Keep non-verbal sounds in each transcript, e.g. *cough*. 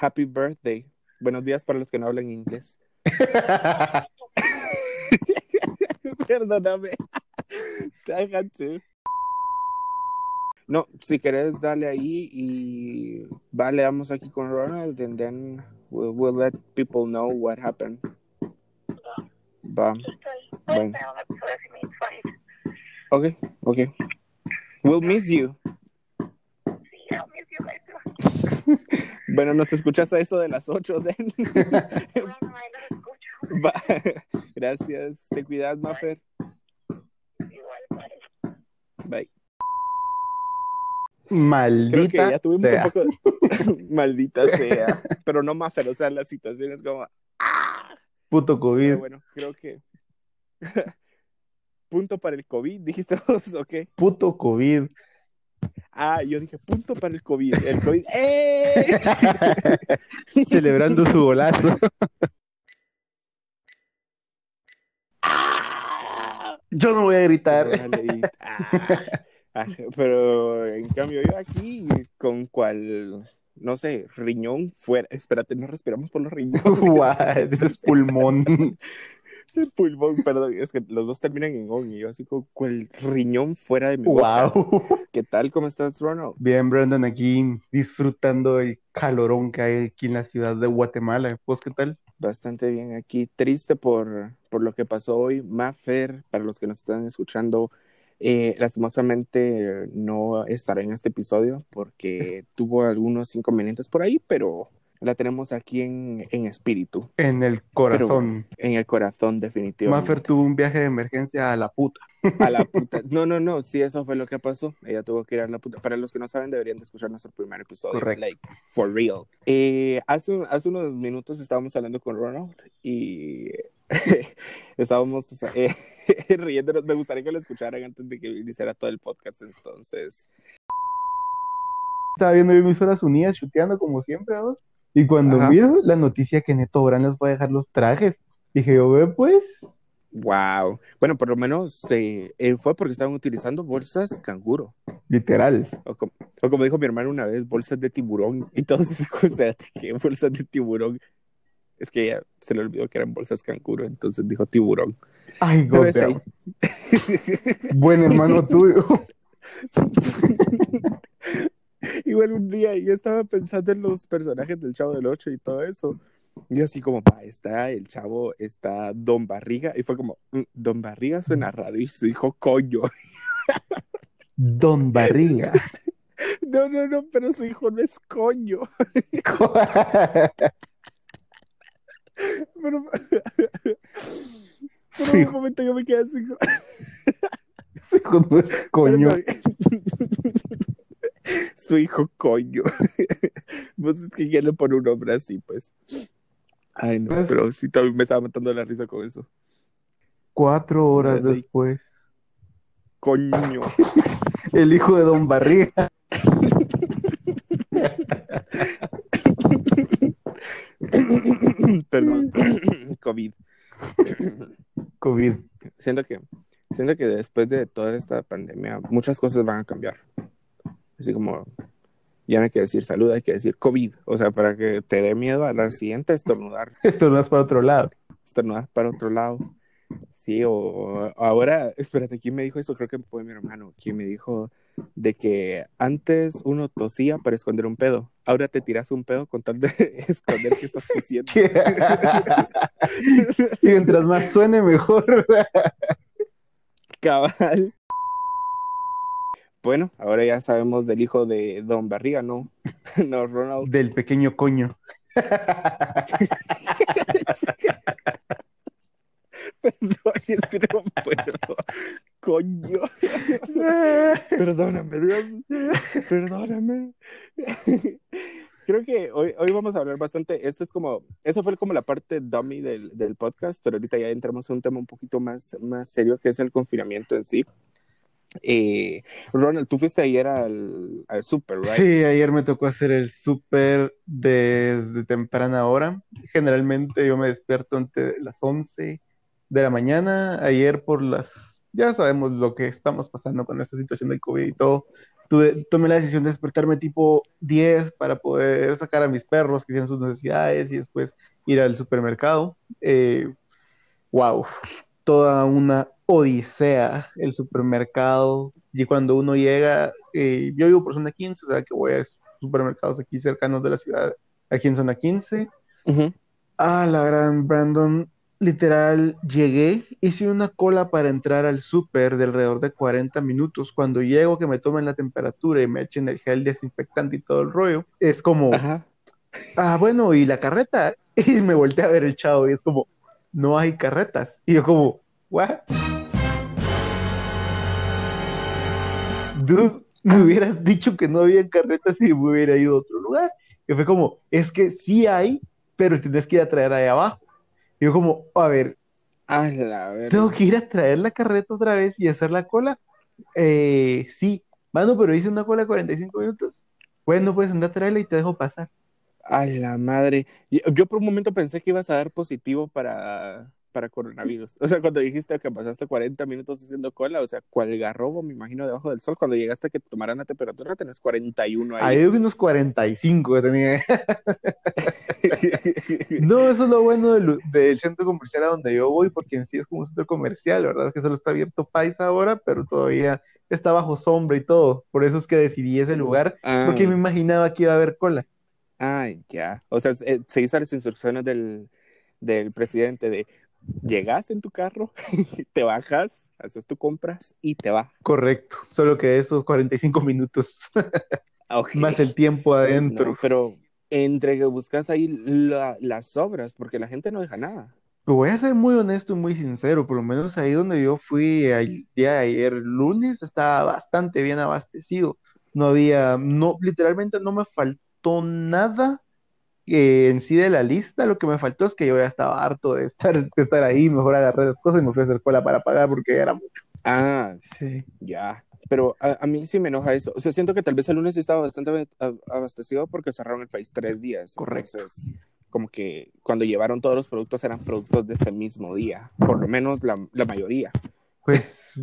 happy birthday. Buenos días para los que no hablan inglés. *laughs* *laughs* Perdóname. I No, si querés, dale ahí y vale, vamos aquí con Ronald and then we'll, we'll let people know what happened. Va. Bueno. Okay, okay. We'll miss you. *laughs* bueno, nos escuchas a eso de las 8, *laughs* Den. *laughs* Va. *laughs* Gracias. Te cuidas, Maffer. Bye. Maldita ya tuvimos sea. un poco maldita sea, pero no Maffer, o sea, la situación es como ¡ah! Puto COVID. Pero bueno, creo que punto para el COVID, dijiste vos, ¿o qué? Puto COVID. Ah, yo dije punto para el COVID, el COVID, ¡eh! *laughs* Celebrando su golazo. Yo no voy a gritar. Ah, ah, pero en cambio yo aquí con cual, no sé, riñón fuera, espérate, no respiramos por los riñones. *laughs* Guau, ese es pulmón. *laughs* Pulmón, perdón, es que los dos terminan en on y yo así como cual riñón fuera de mi boca. Wow. *laughs* ¿Qué tal? ¿Cómo estás, Ronald? Bien, Brandon, aquí disfrutando el calorón que hay aquí en la ciudad de Guatemala. ¿Vos qué tal? Bastante bien aquí, triste por, por lo que pasó hoy. Maffer, para los que nos están escuchando, eh, lastimosamente eh, no estará en este episodio porque tuvo algunos inconvenientes por ahí, pero la tenemos aquí en, en espíritu, En el corazón. en el corazón definitivamente. Maffer tuvo un viaje de emergencia a la puta. A la *laughs* puta. No, no, no, sí, eso fue lo que pasó. Ella tuvo que ir a la puta. Para los que no saben, deberían de escuchar nuestro primer episodio. Correcto. Like, for real. Eh, hace, hace unos minutos estábamos hablando con Ronald y *laughs* estábamos eh, *laughs* riéndonos. Me gustaría que lo escucharan antes de que iniciara todo el podcast. Entonces, Estaba viendo mis horas unidas, chuteando como siempre, ¿no? Y cuando Ajá. miro la noticia que Neto Brand les va a dejar los trajes, dije yo, ve pues, wow. Bueno, por lo menos eh, eh, fue porque estaban utilizando bolsas canguro. literal. O como, o como dijo mi hermano una vez, bolsas de tiburón *laughs* y todas esas cosas. ¿Qué bolsas de tiburón? Es que ella se le olvidó que eran bolsas canguro, entonces dijo tiburón. Ay, ahí. *laughs* Buen hermano tuyo. *laughs* Igual un día yo estaba pensando en los personajes del Chavo del Ocho y todo eso. Y así como, pa, está el chavo, está Don Barriga. Y fue como, "Mm, Don Barriga suena raro y su hijo coño. Don Barriga. *laughs* No, no, no, pero su hijo no es coño. *laughs* Pero, Su un momento yo me quedé así su hijo no es coño. Perdón. Su hijo coño. *laughs* Pues es que quién le pone un nombre así, pues. Ay, no, Pues- pero sí, también me estaba matando la risa con eso. Cuatro horas ahí. después, Coño. *laughs* el hijo de Don Barriga. *laughs* Perdón. *coughs* COVID. COVID. Siento que, siento que después de toda esta pandemia, muchas cosas van a cambiar. Así como, ya no hay que decir salud, hay que decir COVID. O sea, para que te dé miedo a la siguiente estornudar. Esto no es para otro lado. estornudas para otro lado. Sí, o, o ahora, espérate, ¿quién me dijo eso? Creo que fue mi hermano, quien me dijo de que antes uno tosía para esconder un pedo. Ahora te tiras un pedo con tal de *laughs* esconder que estás tosiendo. *laughs* Y mientras más suene, mejor. *laughs* Cabal. Bueno, ahora ya sabemos del hijo de Don Barriga, ¿no? *laughs* No, Ronald. Del pequeño coño. *laughs* Perdón, es que no puedo. Coño. *laughs* Perdóname, Dios. Perdóname. Creo que hoy, hoy vamos a hablar bastante. Esto es como, esa fue como la parte dummy del, del podcast, pero ahorita ya entramos en un tema un poquito más, más serio que es el confinamiento en sí. Eh, Ronald, tú fuiste ayer al, super, ¿right? Sí, ayer me tocó hacer el súper desde temprana hora. Generalmente yo me despierto entre las 11 de la mañana. Ayer por las, ya sabemos lo que estamos pasando con esta situación del COVID y todo. tomé la decisión de despertarme tipo 10 para poder sacar a mis perros que hicieron sus necesidades y después ir al supermercado. Eh, wow, toda una odisea el supermercado. Y cuando uno llega, eh, yo vivo por zona 15, o sea que voy a supermercados aquí cercanos de la ciudad, aquí en zona 15. Ah, la gran Brandon, literal, llegué, hice una cola para entrar al súper de alrededor de 40 minutos. Cuando llego, que me tomen la temperatura y me echen el gel desinfectante y todo el rollo, es como, ah, bueno, ¿y la carreta? *laughs* Y me volteé a ver el chavo y es como, no hay carretas. Y yo como, ¿what? Dude, me hubieras dicho que no había carretas y me hubiera ido a otro lugar. Y fue como, es que sí hay, pero tienes que ir a traer ahí abajo. Y yo como, a ver, tengo que ir a traer la carreta otra vez y hacer la cola. Eh, sí, mano, pero hice una cola de 45 minutos. Bueno, puedes andar a traerla y te dejo pasar. A la madre. Yo por un momento pensé que ibas a dar positivo para, para coronavirus. O sea, cuando dijiste que pasaste 40 minutos haciendo cola, o sea, cual garrobo, me imagino, debajo del sol, cuando llegaste a que tomaran la temperatura, tenés 41 ahí. Ahí unos 45 tenía. *laughs* no, eso es lo bueno del, centro comercial a donde yo voy, porque en sí es como un centro comercial, verdad es que solo está abierto país ahora, pero todavía está bajo sombra y todo. Por eso es que decidí ese lugar, porque me ah. imaginaba que iba a haber cola. Ay, ya. O sea, eh, seguiste las instrucciones del, del presidente de llegas en tu carro, *laughs* te bajas, haces tu compras y te vas. Correcto, solo que esos 45 minutos. Más el tiempo adentro. pero entre que buscas ahí las obras, porque la gente no deja nada. Voy a ser muy honesto y muy sincero, por lo menos ahí donde yo fui el día de ayer, lunes, estaba bastante bien abastecido. No había, no, literalmente no me faltó nada en sí de la lista, lo que me faltó es que yo ya estaba harto de estar, *laughs* de estar ahí, mejor agarrar las cosas y me fui a hacer cola para pagar porque era mucho. Ah, sí. Ya. Pero a, mí sí me enoja eso. O sea, siento que tal vez el lunes estaba bastante abastecido porque cerraron el país tres días. Correcto. Entonces, como que cuando llevaron todos los productos eran productos de ese mismo día, por lo menos la, la mayoría. Pues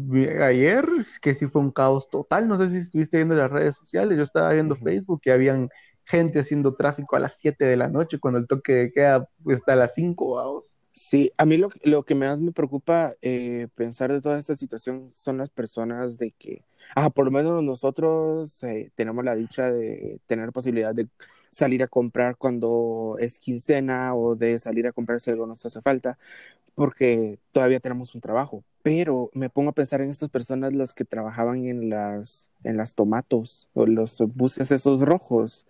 ayer, que sí fue un caos total, no sé si estuviste viendo las redes sociales, yo estaba viendo Facebook que habían gente haciendo tráfico a las 7 de la noche cuando el toque queda pues, hasta las 5, vamos. Sí, a mí lo, lo, que más me preocupa eh, pensar de toda esta situación son las personas de que, ah, por lo menos nosotros eh, tenemos la dicha de tener posibilidad de salir a comprar cuando es quincena o de salir a comprar si algo nos hace falta, porque todavía tenemos un trabajo. Pero me pongo a pensar en estas personas, los que trabajaban en las, en las tomatos o los buses esos rojos,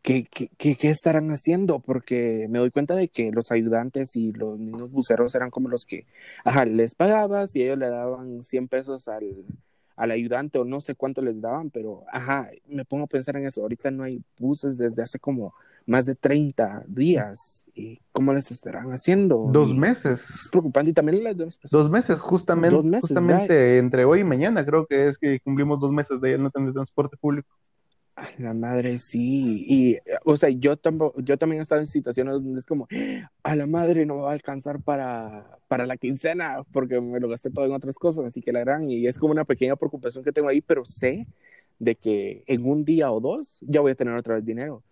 ¿Qué, qué, qué, estarán haciendo? Porque me doy cuenta de que los ayudantes y los niños buceros eran como los que, ajá, les pagabas y ellos le daban 100 pesos al, al ayudante o no sé cuánto les daban, pero, ajá, me pongo a pensar en eso. Ahorita no hay buses desde hace como más de 30 días. ¿Y cómo les estarán haciendo? Dos meses. Es preocupante. Y también las dos Dos meses, justamente, dos meses, justamente entre hoy y mañana creo que es que cumplimos dos meses de no tener transporte público. La madre sí, y o sea, yo, tampoco, yo también he estado en situaciones donde es como, a la madre no me va a alcanzar para, para la quincena porque me lo gasté todo en otras cosas, así que la gran, y es como una pequeña preocupación que tengo ahí, pero sé de que en un día o dos ya voy a tener otra vez dinero.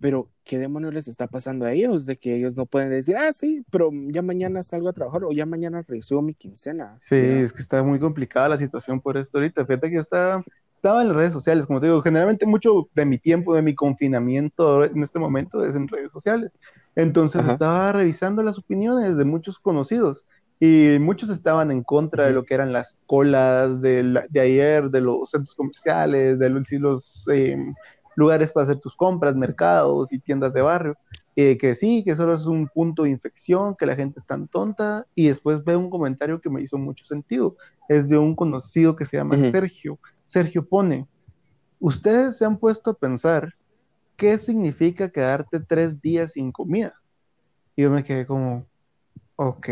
Pero, ¿qué demonios les está pasando a ellos? De que ellos no pueden decir, ah, sí, pero ya mañana salgo a trabajar o ya mañana recibo mi quincena. Sí, es que está muy complicada la situación por esto ahorita. Fíjate que yo estaba estaba en las redes sociales, como te digo, generalmente mucho de mi tiempo, de mi confinamiento en este momento es en redes sociales. Entonces estaba revisando las opiniones de muchos conocidos y muchos estaban en contra de lo que eran las colas de, de ayer, de los centros comerciales, de los, los em, lugares para hacer tus compras, mercados y tiendas de barrio. Eh, que sí, que solo es un punto de infección, que la gente es tan tonta, y después veo un comentario que me hizo mucho sentido. Es de un conocido que se llama Sergio, Sergio pone, ustedes se han puesto a pensar qué significa quedarte tres días sin comida. Y yo me quedé como, ok,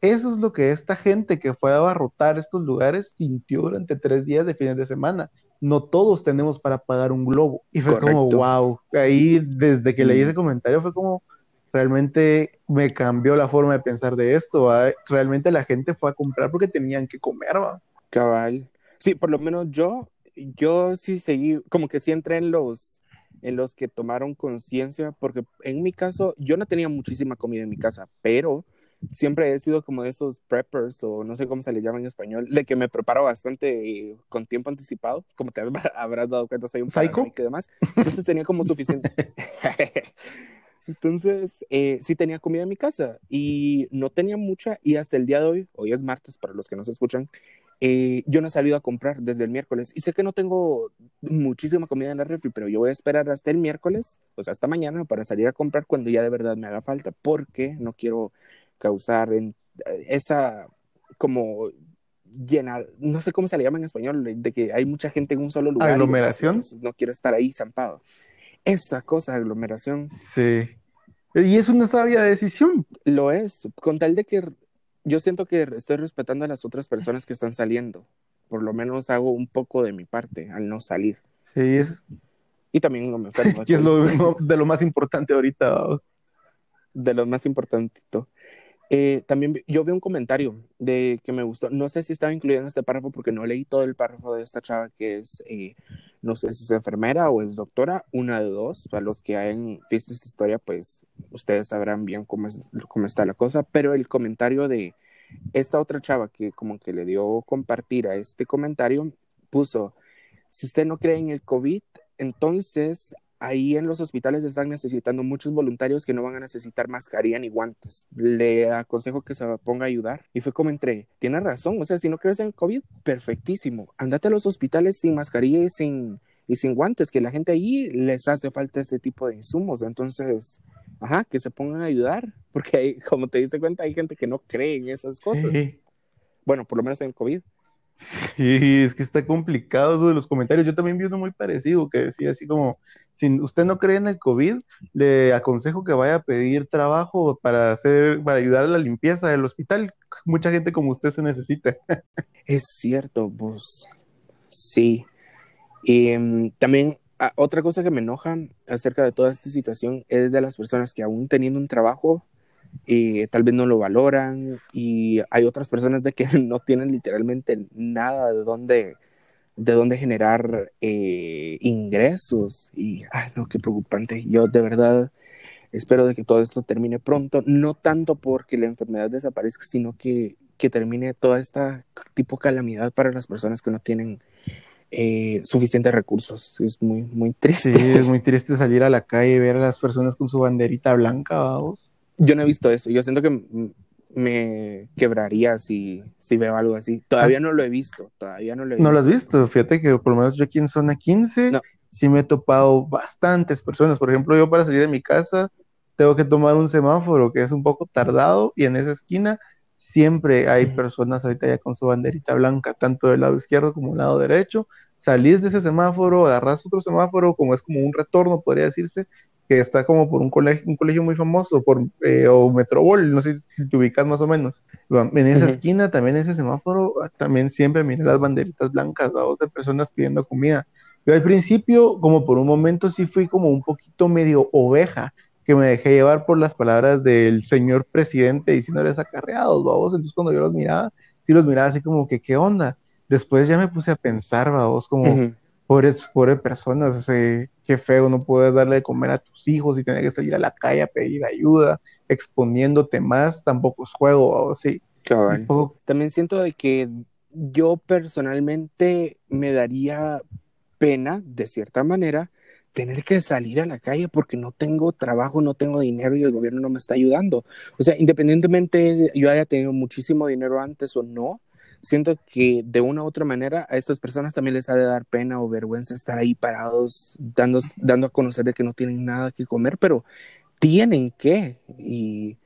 eso es lo que esta gente que fue a abarrotar estos lugares sintió durante tres días de fines de semana. No todos tenemos para pagar un globo. Y fue como, wow, ahí desde que leí ese comentario fue como, realmente me cambió la forma de pensar de esto. Realmente la gente fue a comprar porque tenían que comer. Cabal. Sí, por lo menos yo, yo sí seguí, como que sí entré en los, en los que tomaron conciencia, porque en mi caso, yo no tenía muchísima comida en mi casa, pero siempre he sido como de esos preppers o no sé cómo se le llama en español, de que me preparo bastante con tiempo anticipado, como te *laughs* habrás dado cuenta, soy un psycho y demás. Entonces tenía como suficiente. *laughs* Entonces, eh, sí tenía comida en mi casa y no tenía mucha y hasta el día de hoy, hoy es martes para los que nos escuchan, eh, yo no he salido a comprar desde el miércoles y sé que no tengo muchísima comida en la refri, pero yo voy a esperar hasta el miércoles, o sea, hasta mañana para salir a comprar cuando ya de verdad me haga falta, porque no quiero causar en, esa como llena, no sé cómo se le llama en español, de que hay mucha gente en un solo lugar. Aglomeración. no quiero estar ahí zampado. Esa cosa, aglomeración. Sí. Y es una sabia decisión. Lo es, con tal de que yo siento que estoy respetando a las otras personas que están saliendo. Por lo menos hago un poco de mi parte al no salir. Sí, es. Y también no me enfermo. *laughs* y es lo, de lo más importante ahorita. De lo más importantito. Eh, también yo vi un comentario de que me gustó. No sé si estaba incluido en este párrafo porque no leí todo el párrafo de esta chava que es, eh, no sé si es enfermera o es doctora, una de dos. Para los que hayan visto esta historia, pues ustedes sabrán bien cómo, es, cómo está la cosa. Pero el comentario de esta otra chava que como que le dio compartir a este comentario puso, si usted no cree en el COVID, entonces ahí en los hospitales están necesitando muchos voluntarios que no van a necesitar mascarilla ni guantes. Le aconsejo que se ponga a ayudar. Y fue como entré, tiene razón, o sea, si no crees en COVID, perfectísimo. Andate a los hospitales sin mascarilla y sin, y sin guantes, que la gente ahí les hace falta ese tipo de insumos. Entonces, ajá, que se pongan a ayudar, porque hay, como te diste cuenta, hay gente que no cree en esas cosas. Bueno, por lo menos en COVID. Sí, es que está complicado eso de los comentarios. Yo también vi uno muy parecido que decía así como, si usted no cree en el COVID, le aconsejo que vaya a pedir trabajo para hacer, para ayudar a la limpieza del hospital. Mucha gente como usted se necesita. Es cierto, vos. Sí. Y mm, también ah, otra cosa que me enoja acerca de toda esta situación es de las personas que aún teniendo un trabajo y tal vez no lo valoran y hay otras personas de que *laughs* no tienen literalmente nada de dónde de dónde generar eh, ingresos. Y ay no qué preocupante. Yo de verdad espero de que todo esto termine pronto no tanto porque la enfermedad desaparezca sino que, que termine toda esta tipo calamidad para las personas que no tienen eh, suficientes recursos. Es muy muy triste. sí es muy triste salir a la calle y ver a las personas con su banderita blanca vamos yo no he visto eso. Yo siento que me quebraría si, si veo algo así. Todavía no lo he visto. Todavía no lo he ¿No lo has visto? Fíjate que por lo menos yo aquí en zona 15 sí me he topado bastantes personas. Por ejemplo, yo para salir de mi casa tengo que tomar un semáforo que es un poco tardado y en esa esquina siempre hay personas ahorita ya con su banderita blanca, tanto del lado izquierdo como del lado derecho. Salís de ese semáforo, agarras otro semáforo, como es como un retorno, podría decirse, que está como por un colegio, un colegio muy famoso, por eh, o Metrobol, no sé si te ubicas más o menos. En esa esquina, también ese semáforo, ah, también siempre miré las banderitas blancas, dos de personas pidiendo comida. Yo al principio, como por un momento, sí fui como un poquito medio oveja, que me dejé llevar por las palabras del señor presidente diciéndoles acarreados, vamos. Entonces, cuando yo los miraba, sí los miraba así como que, ¿qué onda? Después ya me puse a pensar, vamos, como pobres, pobres personas, qué feo no poder darle de comer a tus hijos y tener que salir a la calle a pedir ayuda, exponiéndote más, tampoco es juego, o sí. También siento de que yo personalmente me daría pena, de cierta manera, tener que salir a la calle porque no tengo trabajo, no tengo dinero y el gobierno no me está ayudando. O sea, independientemente yo haya tenido muchísimo dinero antes o no, siento que de una u otra manera a estas personas también les ha de dar pena o vergüenza estar ahí parados, dando, dando a conocer de que no tienen nada que comer, pero tienen que. Y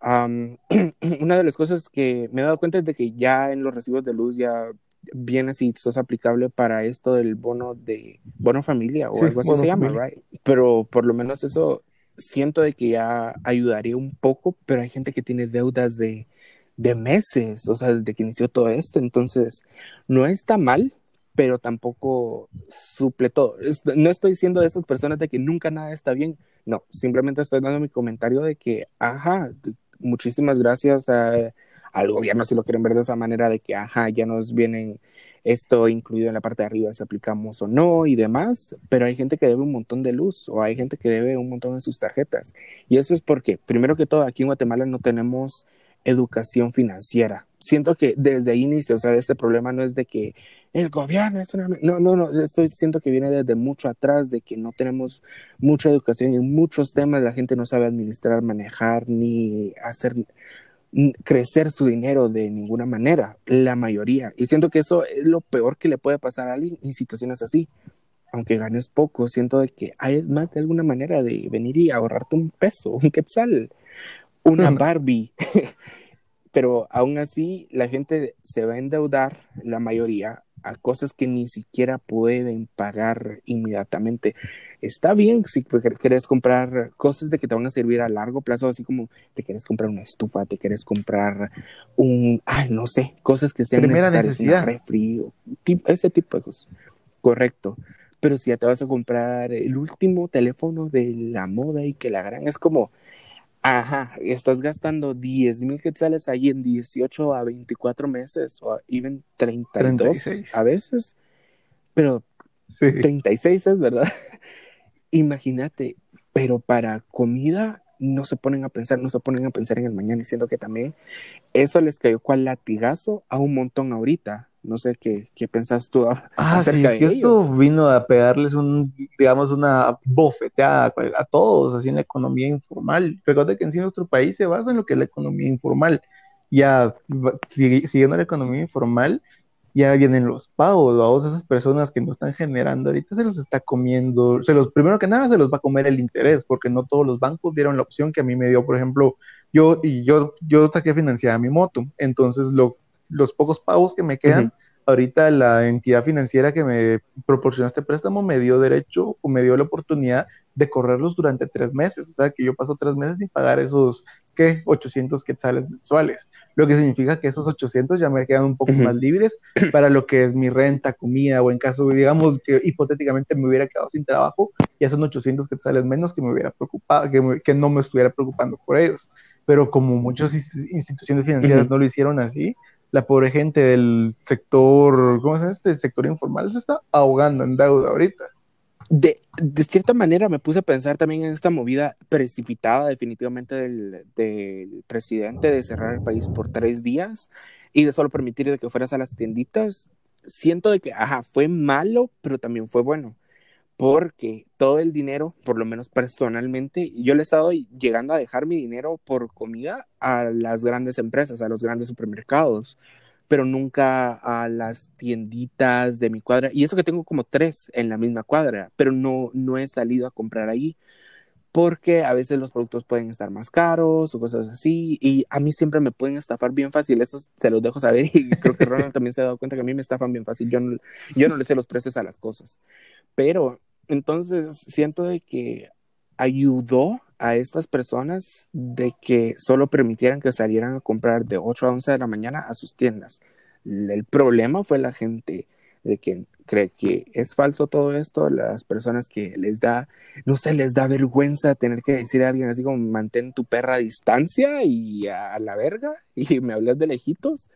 *clears throat* una de las cosas que me he dado cuenta es de que ya en los recibos de luz ya viene si sos aplicable para esto del bono de bono familia o algo así se llama, right? Pero por lo menos eso siento de que ya ayudaría un poco, pero hay gente que tiene deudas de de meses, o sea, desde que inició todo esto. Entonces, no está mal, pero tampoco suple todo. no estoy diciendo de esas personas de que nunca nada está bien. No, simplemente estoy dando mi comentario de que, ajá, muchísimas gracias al gobierno, si lo quieren ver de esa manera, de que, ajá, ya nos vienen esto incluido en la parte de arriba si aplicamos o no y demás, pero hay gente que debe un montón de luz o hay gente que debe un montón de sus tarjetas. Y eso es porque, primero que todo, aquí en Guatemala no tenemos educación financiera. Siento que desde ahí inicia, o sea, este problema no es de que el gobierno es una... No, no, no, estoy siento que viene desde mucho atrás, de que no tenemos mucha educación en muchos temas, la gente no sabe administrar, manejar, ni hacer crecer su dinero de ninguna manera, la mayoría. Y siento que eso es lo peor que le puede pasar a alguien en situaciones así. Aunque ganes poco, siento de que hay más de alguna manera de venir y ahorrarte un peso, un quetzal, una Barbie. *laughs* Pero aún así, la gente se va a endeudar, la mayoría, a cosas que ni siquiera pueden pagar inmediatamente. Está bien si quieres comprar cosas de que te van a servir a largo plazo, así como te quieres comprar una estufa, te quieres comprar un, ay, no sé, cosas que sean Primera necesarias, necesidad. un refri, ese tipo de cosas. Correcto. Pero si ya te vas a comprar el último teléfono de la moda y que la gran es como, Ajá, estás gastando 10 mil quetzales ahí en 18 a 24 meses o even 32 36. a veces, pero Sí. 36 es verdad. *laughs* Imagínate, pero para comida no se ponen a pensar, no se ponen a pensar en el mañana, diciendo que también eso les cayó cual latigazo a un montón ahorita. No sé qué, qué pensás tú a- Ah, sí, es que de esto ello. vino a pegarles un, digamos, una bofeteada a, a todos, así en la economía informal. Recuerda que en sí nuestro país se basa en lo que es la economía informal. Ya sigue- siguiendo la economía informal, ya vienen los pagos, vamos, esas personas que no están generando ahorita se los está comiendo, se los, primero que nada se los va a comer el interés, porque no todos los bancos dieron la opción que a mí me dio, por ejemplo, yo, y yo, yo saqué financiada mi moto, entonces lo, los pocos pagos que me quedan, Ujú. ahorita la entidad financiera que me proporcionó este préstamo me dio derecho o me dio la oportunidad de correrlos durante tres meses, o sea que yo paso tres meses sin pagar esos, ¿qué? 800 quetzales mensuales, lo que significa que esos 800 ya me quedan un poco Ujú. más libres *clears throat* para lo que es mi renta, comida, o en caso, digamos, que hipotéticamente me hubiera quedado sin trabajo, ya son 800 quetzales menos que me hubiera preocupado, que, me- que no me estuviera preocupando por ellos. Pero como muchas ins- instituciones financieras Ujú. no lo hicieron así, la pobre gente del sector, ¿cómo llama este? sector informal se está ahogando en deuda ahorita. De, de cierta manera me puse a pensar también en esta movida precipitada definitivamente del, del presidente de cerrar el país por tres días y de solo permitir que fueras a las tienditas. Siento de que, ajá, fue malo, pero también fue bueno. Porque todo el dinero, por lo menos personalmente, yo le he estado llegando a dejar mi dinero por comida a las grandes empresas, a los grandes supermercados pero nunca a las tienditas de mi cuadra. Y eso que tengo como tres en la misma cuadra, pero no, no he salido a comprar ahí porque a veces los productos pueden estar más caros o cosas así. Y a mí siempre me pueden estafar bien fácil. Eso se los dejo saber y creo que Ronald también se ha dado cuenta que a mí me estafan bien fácil. Yo no, yo no le sé los precios a las cosas. Pero entonces siento de que ayudó a estas personas de que solo permitieran que salieran a comprar de 8 a 11 de la mañana a sus tiendas. El problema fue la gente de que cree que es falso todo esto, las personas que les da, no sé, les da vergüenza tener que decir a alguien así como mantén tu perra a distancia y a la verga *laughs* y me hablas de lejitos,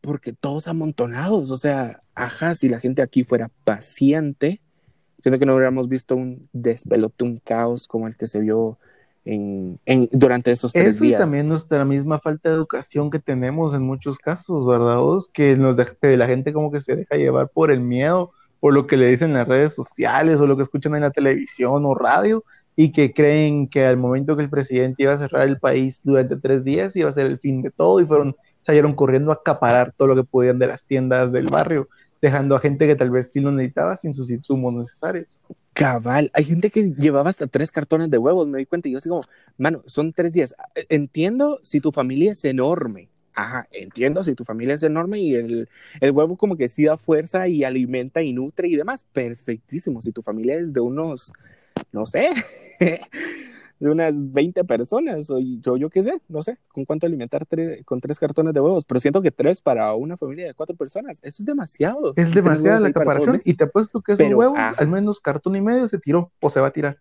porque todos amontonados, o sea, ajá, si la gente aquí fuera paciente, siento que no hubiéramos visto un despelote, un caos como el que se vio en, en, durante esos tres Eso días. y también nuestra misma falta de educación que tenemos en muchos casos, ¿verdad? vos? Que, nos deja, que la gente como que se deja llevar por el miedo, por lo que le dicen en las redes sociales o lo que escuchan en la televisión o radio y que creen que al momento que el presidente iba a cerrar el país durante tres días iba a ser el fin de todo y fueron, salieron corriendo a acaparar todo lo que podían de las tiendas del barrio, dejando a gente que tal vez sí lo necesitaba sin sus insumos necesarios. Cabal, hay gente que llevaba hasta tres cartones de huevos, me di cuenta, y yo así como, mano, son tres días. Entiendo si tu familia es enorme, ajá, entiendo si tu familia es enorme y el, el huevo como que sí da fuerza y alimenta y nutre y demás, perfectísimo. Si tu familia es de unos, no sé, *laughs* de unas 20 personas, o yo, yo qué sé, no sé, con cuánto alimentar tres, con tres cartones de huevos, pero siento que tres para una familia de cuatro personas, eso es demasiado. Es demasiada la acaparación y te apuesto que esos pero, huevos, ajá. al menos cartón y medio se tiró o se va a tirar.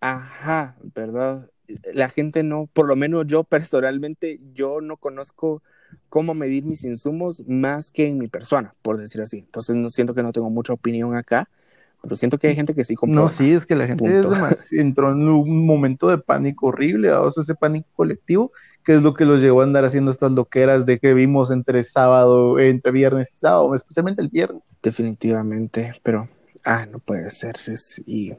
Ajá, ¿verdad? La gente no, por lo menos yo personalmente, yo no conozco cómo medir mis insumos más que en mi persona, por decir así. Entonces no siento que no tengo mucha opinión acá, pero siento que hay gente que sí compra. No, sí, es que la gente *laughs* entró en un momento de pánico horrible, o sea, ese pánico colectivo, que es lo que los llevó a andar haciendo estas loqueras de que vimos entre sábado, entre viernes y sábado, especialmente el viernes. Definitivamente, pero, ah, no puede ser. y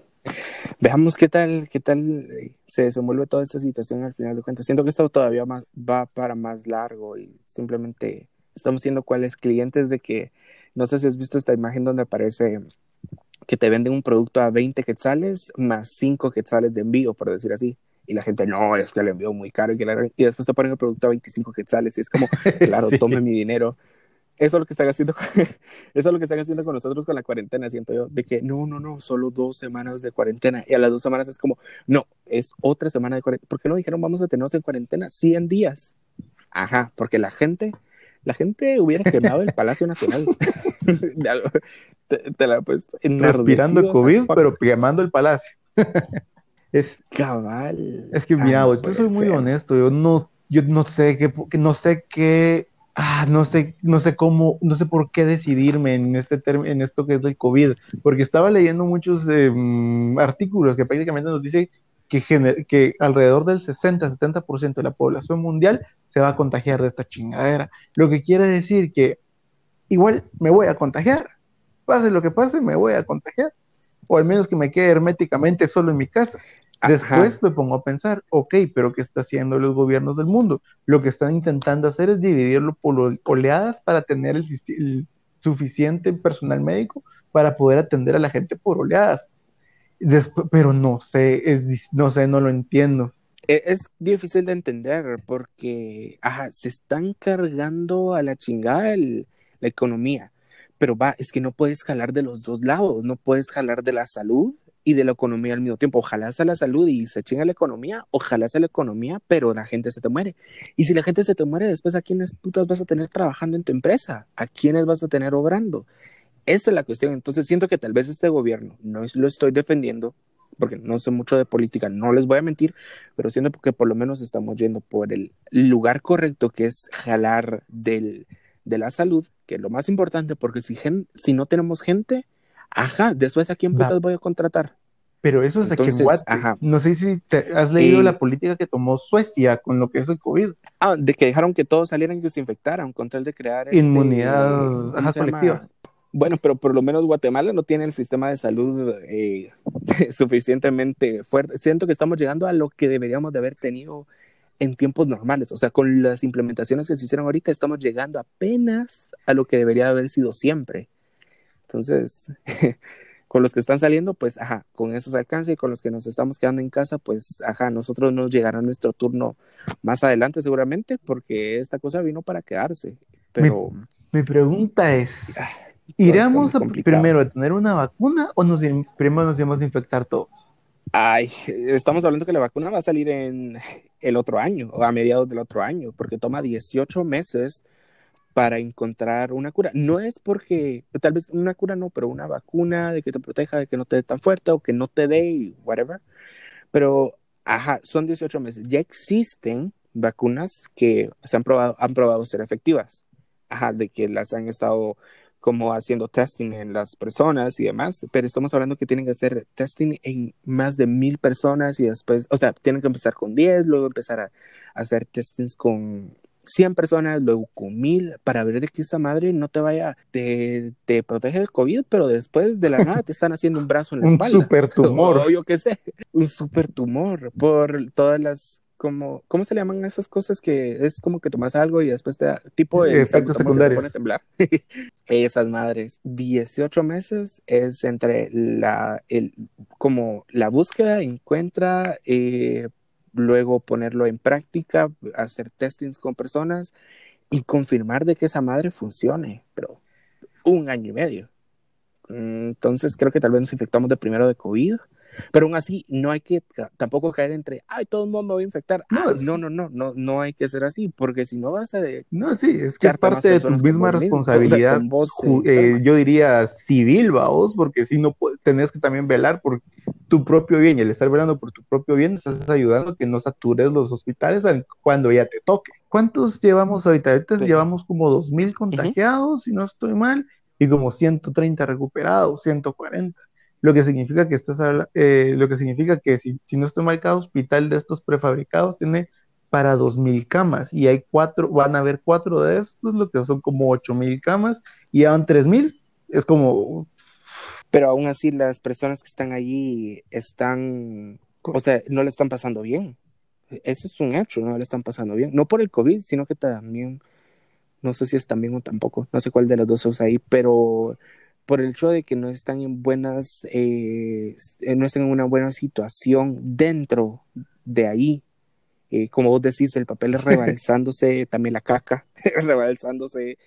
veamos qué tal, qué tal eh, se desenvuelve toda esta situación al final de cuentas. Siento que esto todavía va para más largo y simplemente estamos siendo cuáles clientes de que, no sé si has visto esta imagen donde aparece que te venden un producto a 20 quetzales más 5 quetzales de envío, por decir así. Y la gente, no, es que le envío muy caro. Y, que y después te ponen el producto a 25 quetzales. Y es como, *laughs* claro, tome mi dinero. Eso es lo que están haciendo con, *laughs* eso es lo que están haciendo con nosotros con la cuarentena, siento yo, de que no, no, no, solo dos semanas de cuarentena. Y a las dos semanas es como, no, es otra semana de cuarentena. ¿Por qué no dijeron vamos a tenernos en cuarentena 100 días? Ajá, porque la gente la gente hubiera quemado el Palacio Nacional. *laughs* te, la Respirando COVID, pero quemando el Palacio. *laughs* es cabal. Es que mira, yo soy muy honesto, yo no, yo no sé qué, no sé qué, ah, no sé, no sé cómo, no sé por qué decidirme en este en esto que es el COVID, porque estaba leyendo muchos em, artículos que prácticamente nos dicen que, que alrededor del 60-70% de la población mundial se va a contagiar de esta chingadera. Lo que quiere decir que igual me voy a contagiar. Pase lo que pase, me voy a contagiar. O al menos que me quede herméticamente solo en mi casa. Después me pongo a pensar, ok, pero ¿qué están haciendo los gobiernos del mundo? Lo que están intentando hacer es dividirlo por oleadas para tener el suficiente personal médico para poder atender a la gente por oleadas pero no sé, es, no sé, no lo entiendo. E, es, difícil de entender porque se están cargando a la chingada la economía. Pero va, es que no puedes jalar de los dos lados, no puedes jalar de la salud y de la economía al mismo tiempo. Ojalá sea la salud y se chinga la economía, ojalá sea la economía, pero la gente se te muere. Y si la gente se te muere, después a quiénes putas vas a tener trabajando en tu empresa, a quiénes vas a tener obrando. Esa es la cuestión. Entonces siento que tal vez este gobierno, no lo estoy defendiendo, porque no sé mucho de política, no les voy a mentir, pero siento que por lo menos estamos yendo por el lugar correcto, que es jalar del, de la salud, que es lo más importante, porque si, si no tenemos gente, ajá, después a quién putas voy a contratar. Pero eso es aquí en Guate. No sé si te has leído la política que tomó Suecia con lo que es el COVID. Ah, de que dejaron que todos salieran y desinfectaran con tal de crear este, inmunidad colectiva. Bueno, pero por lo menos Guatemala no tiene el sistema de salud eh, *laughs* suficientemente fuerte. Siento que estamos llegando a lo que deberíamos de haber tenido en tiempos normales. O sea, con las implementaciones que se hicieron ahorita, estamos llegando apenas a lo que debería haber sido siempre. Entonces, *laughs* con los que están saliendo, pues, ajá, con eso se alcanza y con los que nos estamos quedando en casa, pues, ajá, nosotros nos llegará nuestro turno más adelante seguramente, porque esta cosa vino para quedarse. Pero... Mi, mi pregunta es... ¿Iremos primero a tener una vacuna o nos, primero nos íbamos a infectar todos? Ay, estamos hablando que la vacuna va a salir en el otro año o a mediados del otro año, porque toma 18 meses para encontrar una cura. No es porque, tal vez una cura no, pero una vacuna de que te proteja, de que no te dé tan fuerte o que no te dé, whatever. Pero, ajá, son 18 meses. Ya existen vacunas que se han probado, han probado ser efectivas. Ajá, de que las han estado como haciendo testing en las personas y demás, pero estamos hablando que tienen que hacer testing en más de mil personas y después, o sea, tienen que empezar con 10, luego empezar a, hacer testings con 100 personas, luego con mil, para ver de que esta madre no te vaya, te, te protege del COVID, pero después de la *laughs* nada te están haciendo un brazo en la espalda. Un super tumor. *laughs* O yo qué sé, un super tumor por todas las como, ¿cómo se le llaman esas cosas que es como que tomas algo y después te da tipo de efectos secundarios? Te temblar? *laughs* esas madres, 18 meses es entre la, el, como la búsqueda, encuentra, eh, luego ponerlo en práctica, hacer testings con personas y confirmar de que esa madre funcione, pero un año y medio. Entonces creo que tal vez nos infectamos de primero de COVID pero aún así, no hay que tampoco caer entre, ay, todo el mundo va a infectar. No, ah, no, no, no, no, no hay que ser así, porque si no vas a... No, sí, es que es parte de tu misma responsabilidad, eh, yo diría civil, vos, porque si no tenés que también velar por tu propio bien y el estar velando por tu propio bien, estás ayudando a que no satures los hospitales cuando ya te toque. ¿Cuántos llevamos ahorita? Ahorita llevamos como 2.000 contagiados, si no estoy mal, y como 130 recuperados, 140 lo que significa que estás eh, lo que significa que si, si, no estoy mal cada hospital de estos prefabricados tiene para 2.000 camas y hay cuatro, van a haber cuatro de estos, lo que son como 8.000 camas y ya van 3.000, es como... Pero aún así las personas que están allí están, o sea, no le están pasando bien. Eso es un hecho, no le están pasando bien. No por el COVID, sino que también, no sé si es también o tampoco, no sé cuál de las dos es ahí, pero por el hecho de que no están en buenas, eh, no están en una buena situación dentro de ahí. Eh, como vos decís, el papel *laughs* rebalsándose, también la caca, *laughs* rebalsándose.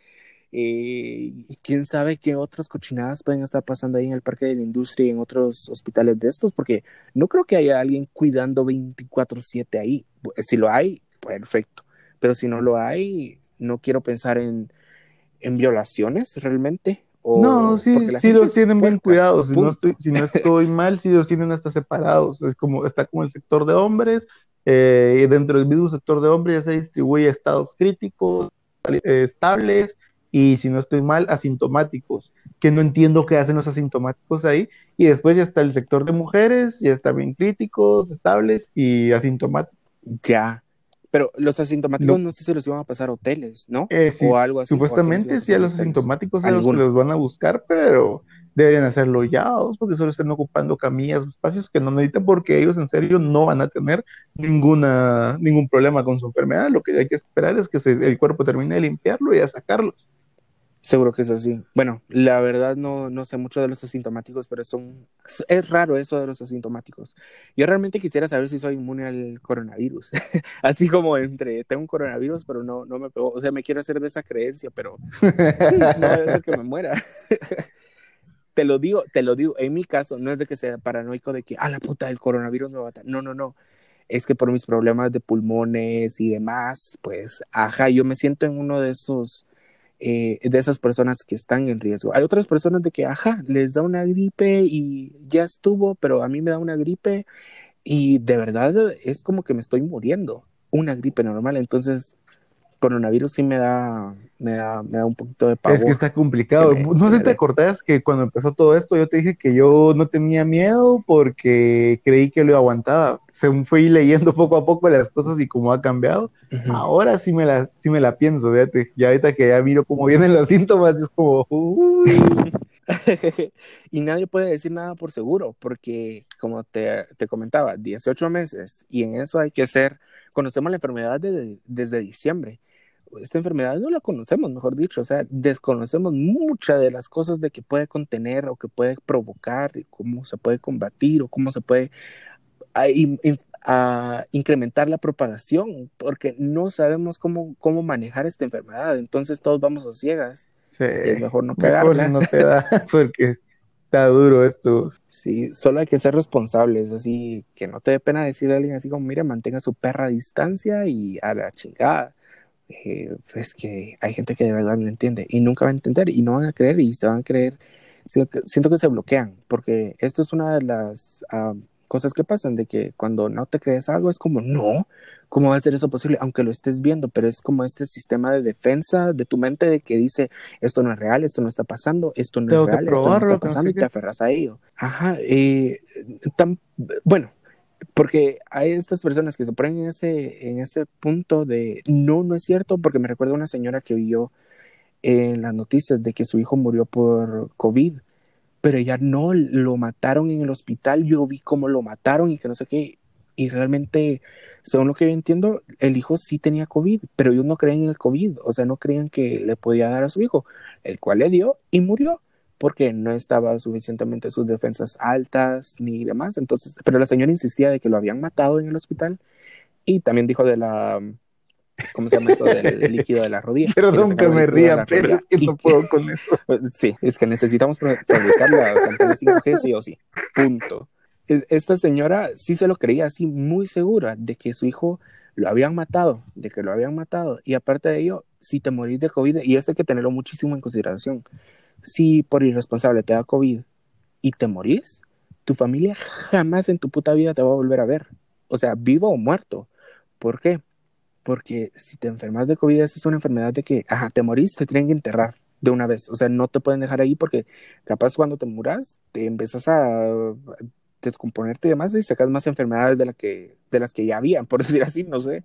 Eh, quién sabe qué otras cochinadas pueden estar pasando ahí en el Parque de la Industria y en otros hospitales de estos, porque no creo que haya alguien cuidando 24/7 ahí. Si lo hay, perfecto. Pero si no lo hay, no quiero pensar en, en violaciones realmente no, sí, sí los tienen bien cuidados. Si no, estoy, si no *laughs* estoy mal, sí los tienen hasta separados. Es como, está como el sector de hombres, eh, y dentro del mismo sector de hombres ya se distribuye estados críticos, eh, estables, y si no estoy mal, asintomáticos, que no entiendo qué hacen los asintomáticos ahí. Y después ya está el sector de mujeres, ya está bien críticos, estables y asintomáticos. Ya. Pero los asintomáticos no, sé si los iban a pasar a hoteles, ¿no? Eh, o algo así. Supuestamente sí a los asintomáticos los que los van a buscar, pero deberían hacerlo ya, porque solo están ocupando camillas, espacios que no necesitan, porque ellos en serio no van a tener ninguna, ningún problema con su enfermedad. Lo que hay que esperar es que el cuerpo termine de limpiarlo y a sacarlos. Seguro que es así. Bueno, la verdad no, no sé mucho de los asintomáticos, pero son, es raro eso de los asintomáticos. Yo realmente quisiera saber si soy inmune al coronavirus. *laughs* así como entre, tengo un coronavirus, pero no, no me pegó. O sea, me quiero hacer de esa creencia, pero *laughs* no debe ser que me muera. *laughs* te lo digo, te lo digo, en mi caso, no es de que sea paranoico de que, ah, la puta, el coronavirus me va a matar. No, no, no. Es que por mis problemas de pulmones y demás, pues, ajá, yo me siento en uno de esos eh, de esas personas que están en riesgo. Hay otras personas de que, ajá, les da una gripe y ya estuvo, pero a mí me da una gripe y de verdad es como que me estoy muriendo. Una gripe normal, entonces coronavirus sí me da, me da, me da un poquito de pavor. Es que está complicado. no sé si te acordás que cuando empezó todo esto yo te dije que yo no tenía miedo porque creí que lo aguantaba. Se fui leyendo *laughs* poco a poco las cosas y cómo ha cambiado. Ahora sí me la, sí me la pienso, fíjate. Ya ahorita que ya miro cómo vienen los síntomas, es como... *laughs* y nadie puede decir nada por seguro, porque como te, te, comentaba, 18 meses, y en eso hay que ser, conocemos la enfermedad desde diciembre esta enfermedad no la conocemos, mejor dicho, o sea, desconocemos muchas de las cosas de que puede contener o que puede provocar, y cómo se puede combatir o cómo se puede a, incrementar la propagación, porque no sabemos cómo, cómo manejar esta enfermedad, entonces todos vamos a ciegas. Sí, es mejor no cagarla. no te da, *laughs* porque está duro esto. Sí, solo hay que ser responsables, así que no te dé pena decirle a alguien así como, mira, mantenga su perra a distancia y a la chingada eh, pues que hay gente que de verdad no entiende y nunca va a entender y no van a creer y se van a creer, siento que se bloquean, porque esto es una de las cosas que pasan, de que cuando no te crees algo es como, no, ¿cómo va a ser eso posible? Aunque lo estés viendo, pero es como este sistema de defensa de tu mente de que dice, esto no es real, esto no está pasando, esto no es real, esto no está pasando y te aferras a ello. Ajá, eh, tan, bueno, porque hay estas personas que se ponen en ese, en ese punto de no, no es cierto, porque me recuerda una señora que vio en las noticias de que su hijo murió por COVID, pero ella no lo mataron en el hospital, yo vi cómo lo mataron y que no sé qué, y realmente, según lo que yo entiendo, el hijo sí tenía COVID, pero ellos no creen en el COVID, o sea, no creían que le podía dar a su hijo, el cual le dio y murió porque no estaba suficientemente sus defensas altas ni demás. Entonces, pero la señora insistía de que lo habían matado en el hospital y también dijo de la ¿cómo se llama eso? Del *laughs* líquido de la rodilla. Perdón que me ría, pero es que no puedo con eso. *laughs* Sí, es que necesitamos fabricar las antenas 5G sí o sí. Punto. E, esta señora sí se lo creía así, muy segura de que su hijo lo habían matado, de que lo habían matado. Y aparte de ello, si te morís de COVID, y esto hay que tenerlo muchísimo en consideración, si por irresponsable te da COVID y te morís, tu familia jamás en tu puta vida te va a volver a ver. O sea, vivo o muerto. ¿Por qué? Porque si te enfermas de COVID, es una enfermedad de que, ajá, te morís, te tienen que enterrar de una vez. O sea, no te pueden dejar ahí porque capaz cuando te muras, te empiezas a descomponerte y demás y sacas más enfermedades de, la que, de las que ya habían, *laughs* por decir así, no sé.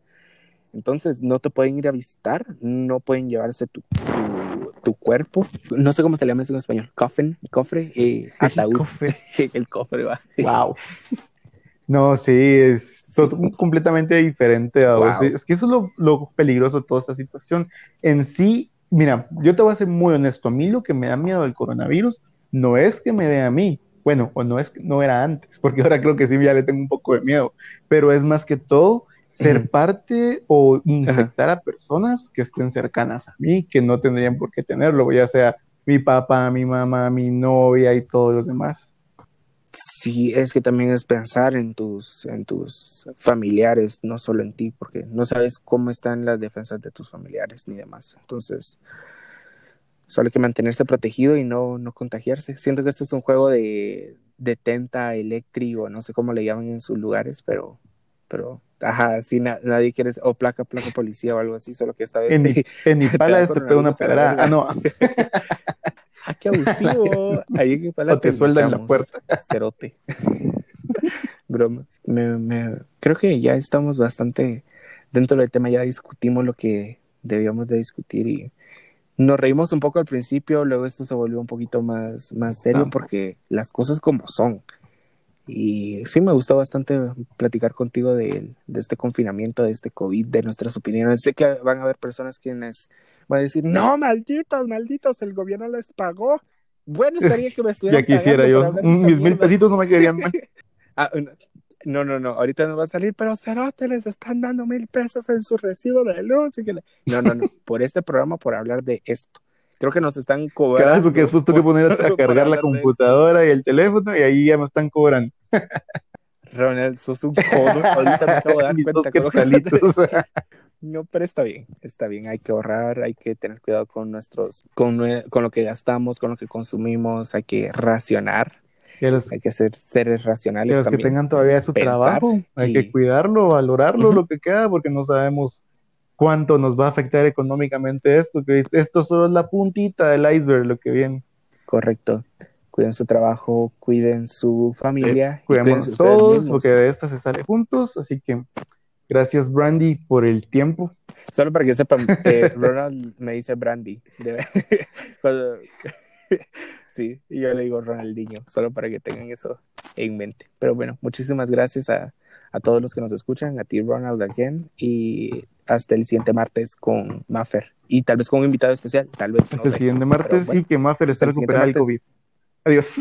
Entonces, no te pueden ir a visitar, no pueden llevarse tu, cuerpo, no sé cómo se llama eso en español, coffin, cofre, eh, ataúd. El cofre. *laughs* el cofre va. Wow. No, sí, es completamente diferente. A Es que eso es lo, lo, peligroso de toda esta situación. En sí, mira, yo te voy a ser muy honesto. A mí lo que me da miedo del coronavirus no es que me dé a mí. Bueno, o no es no era antes, porque ahora creo que sí ya le tengo un poco de miedo, pero es más que todo ser parte o infectar a personas que estén cercanas a mí, que no tendrían por qué tenerlo, ya sea mi papá, mi mamá, mi novia y todos los demás. Sí, es que también es pensar en tus, en tus familiares, no solo en ti, porque no sabes cómo están las defensas de tus familiares ni demás. Entonces, solo hay que mantenerse protegido y no, no contagiarse. Siento que esto es un juego de, de tenta eléctrico, no sé cómo le llaman en sus lugares, pero, pero ajá, si nadie quiere, o placa, placa policía o algo así, solo que esta vez. En, en mi pala te pega una pedra. Ah, no. ah, qué abusivo. Ahí que o te sueldan la puerta. *laughs* Cerote. *laughs* Broma. Me, me, creo que ya estamos bastante dentro del tema, ya discutimos lo que debíamos de discutir y nos reímos un poco al principio, luego esto se volvió un poquito más, más serio porque las cosas como son. Y sí me gustó bastante platicar contigo de, de, este confinamiento, de este COVID, de nuestras opiniones. Sé que van a haber personas quienes van a decir, no, malditos, malditos, el gobierno les pagó. Bueno, estaría que me *laughs* estuvieran Ya quisiera yo. Mis mil pesitos no me querían mal. *laughs* ah, no, no, no, ahorita no va a salir, pero Cerote les están dando mil pesos en su recibo de luz. Y que No, no, no, por este programa, por hablar de esto. Creo que nos están cobrando. Claro, porque después tuve que poner *laughs* a cargar la computadora y el teléfono y ahí ya me están cobrando. *laughs* Ronald, sos un codo. Ahorita me acabo de dar *laughs* cuenta. Que no, pero está bien, está bien. Hay que ahorrar, hay que tener cuidado con nuestros, con, con lo que gastamos, con lo que consumimos, hay que racionar hay que ser seres racionales. los que tengan todavía su trabajo, hay que cuidarlo, valorarlo, lo que queda, porque no sabemos cuánto nos va a afectar económicamente esto. Que esto solo es la puntita del iceberg, lo que viene. Correcto. Cuiden su trabajo, cuiden su familia. cuidemos todos, porque de esta se sale juntos. Así que gracias, Brandy, por el tiempo. Solo para que sepan, eh, *laughs* Ronald me dice Brandy. *laughs* *laughs* Sí, y yo le digo Ronaldinho, solo para que tengan eso en mente. Pero bueno, muchísimas gracias a, a todos los que nos escuchan, a ti Ronald again, y hasta el siguiente martes con Maffer. Y tal vez con un invitado especial, tal vez. Hasta el siguiente martes, sí, que Maffer está recuperado del COVID. Adiós.